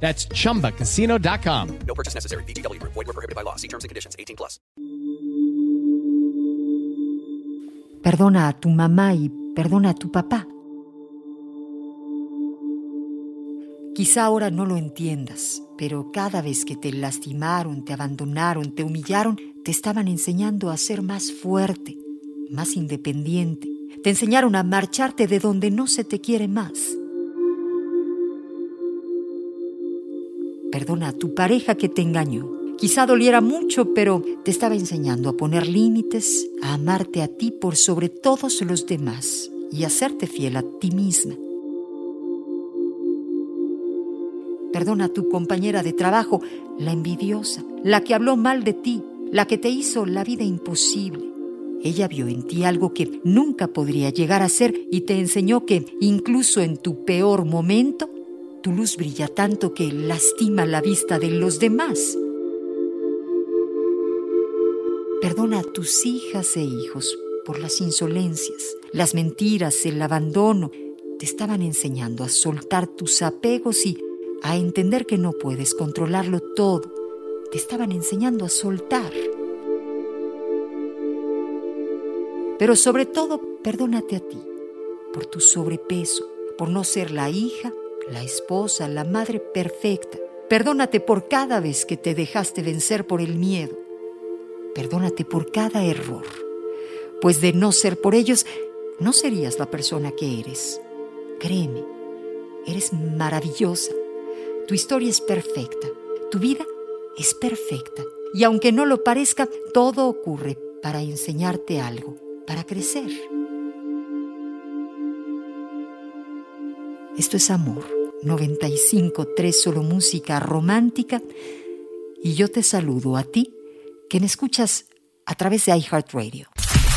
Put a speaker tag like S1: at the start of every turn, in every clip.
S1: That's chumbacasino.com.
S2: No purchase necessary. VGW Group. Void were prohibited by law. See terms and conditions. 18 plus.
S3: Perdona a tu mamá y perdona a tu papá. Quizá ahora no lo entiendas, pero cada vez que te lastimaron, te abandonaron, te humillaron, te estaban enseñando a ser más fuerte, más independiente. Te enseñaron a marcharte de donde no se te quiere más. Perdona a tu pareja que te engañó. Quizá doliera mucho, pero te estaba enseñando a poner límites, a amarte a ti por sobre todos los demás y a serte fiel a ti misma. Perdona a tu compañera de trabajo, la envidiosa, la que habló mal de ti, la que te hizo la vida imposible. Ella vio en ti algo que nunca podría llegar a ser y te enseñó que incluso en tu peor momento, tu luz brilla tanto que lastima la vista de los demás. Perdona a tus hijas e hijos por las insolencias, las mentiras, el abandono. Te estaban enseñando a soltar tus apegos y a entender que no puedes controlarlo todo. Te estaban enseñando a soltar. Pero sobre todo, perdónate a ti por tu sobrepeso, por no ser la hija, la esposa, la madre perfecta. Perdónate por cada vez que te dejaste vencer por el miedo. Perdónate por cada error, pues de no ser por ellos, no serías la persona que eres. Créeme, eres maravillosa. Tu historia es perfecta. Tu vida es perfecta. Y aunque no lo parezca, todo ocurre para enseñarte algo, para crecer. Esto es amor. 95.3 solo música romántica. Y yo te saludo a ti, que me escuchas a través de iHeartRadio.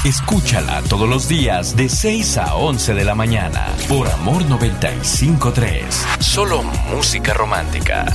S4: Escúchala todos los días de 6 a 11 de la mañana por Amor 95.3. Solo música romántica.